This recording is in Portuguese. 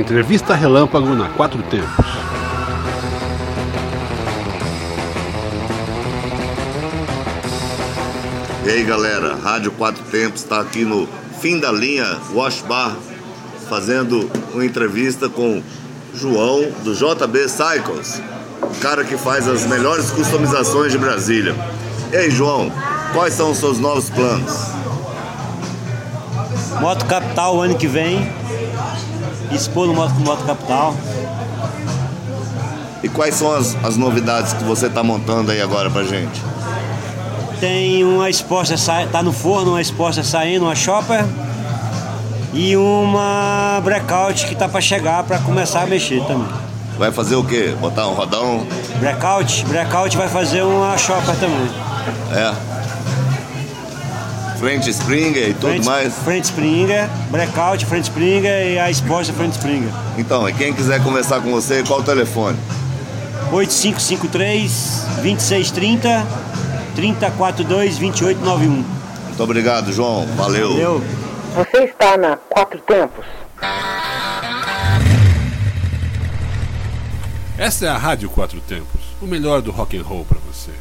Entrevista Relâmpago na Quatro Tempos. E aí galera, Rádio Quatro Tempos está aqui no fim da linha Wash Bar, fazendo uma entrevista com João do JB Cycles, o cara que faz as melhores customizações de Brasília. E aí João, quais são os seus novos planos? Moto Capital ano que vem, expor no Moto, Moto Capital. E quais são as, as novidades que você está montando aí agora pra gente? Tem uma exposta, tá no forno, uma exposta saindo, uma shopper e uma breakout que tá para chegar para começar a mexer também. Vai fazer o quê? Botar um rodão? Breakout? Breakout vai fazer uma shopper também. É. Frente Springer e tudo frente, mais? Frente Springer, breakout, frente Springer e a exposta frente Springer. Então, e quem quiser conversar com você, qual o telefone? 8553 2630 3042 2891. Muito obrigado, João. Valeu. Valeu. Você está na Quatro Tempos. Essa é a Rádio Quatro Tempos, o melhor do rock and roll para você.